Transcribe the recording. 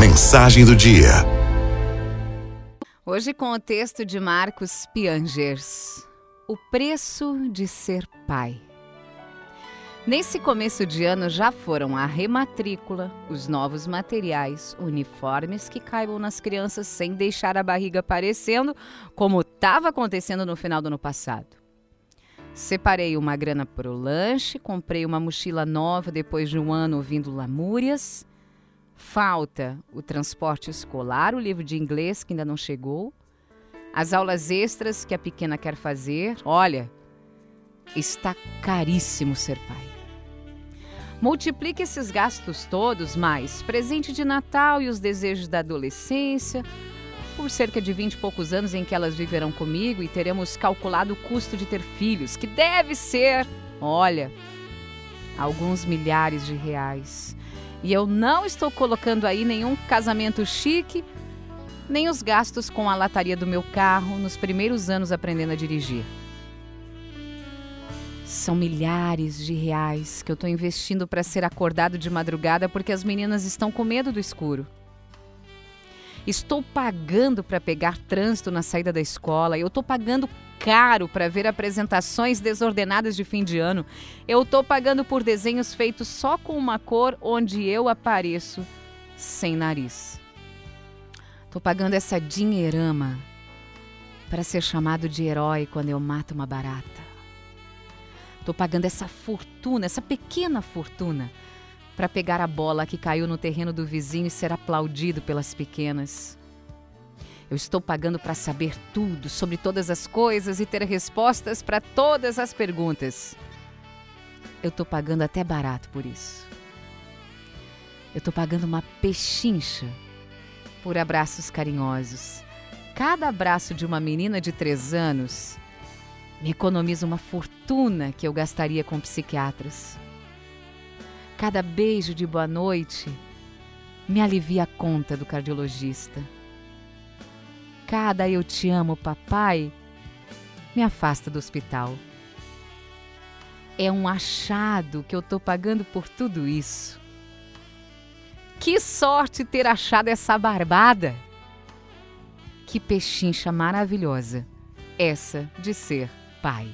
Mensagem do dia. Hoje com o texto de Marcos Piangers. O preço de ser pai. Nesse começo de ano já foram a rematrícula, os novos materiais, uniformes que caibam nas crianças sem deixar a barriga aparecendo, como estava acontecendo no final do ano passado. Separei uma grana para o lanche, comprei uma mochila nova depois de um ano ouvindo lamúrias. Falta o transporte escolar, o livro de inglês que ainda não chegou, as aulas extras que a pequena quer fazer. Olha, está caríssimo ser pai. Multiplique esses gastos todos, mais presente de Natal e os desejos da adolescência, por cerca de 20 e poucos anos em que elas viverão comigo e teremos calculado o custo de ter filhos, que deve ser, olha, alguns milhares de reais. E eu não estou colocando aí nenhum casamento chique, nem os gastos com a lataria do meu carro nos primeiros anos aprendendo a dirigir. São milhares de reais que eu estou investindo para ser acordado de madrugada porque as meninas estão com medo do escuro. Estou pagando para pegar trânsito na saída da escola. Eu estou pagando caro para ver apresentações desordenadas de fim de ano. Eu estou pagando por desenhos feitos só com uma cor onde eu apareço sem nariz. Estou pagando essa dinheirama para ser chamado de herói quando eu mato uma barata. Estou pagando essa fortuna, essa pequena fortuna, para pegar a bola que caiu no terreno do vizinho e ser aplaudido pelas pequenas. Eu estou pagando para saber tudo sobre todas as coisas e ter respostas para todas as perguntas. Eu estou pagando até barato por isso. Eu estou pagando uma pechincha por abraços carinhosos. Cada abraço de uma menina de três anos me economiza uma fortuna que eu gastaria com psiquiatras. Cada beijo de boa noite me alivia a conta do cardiologista. Cada eu te amo, papai, me afasta do hospital. É um achado que eu tô pagando por tudo isso. Que sorte ter achado essa barbada! Que pechincha maravilhosa essa de ser pai.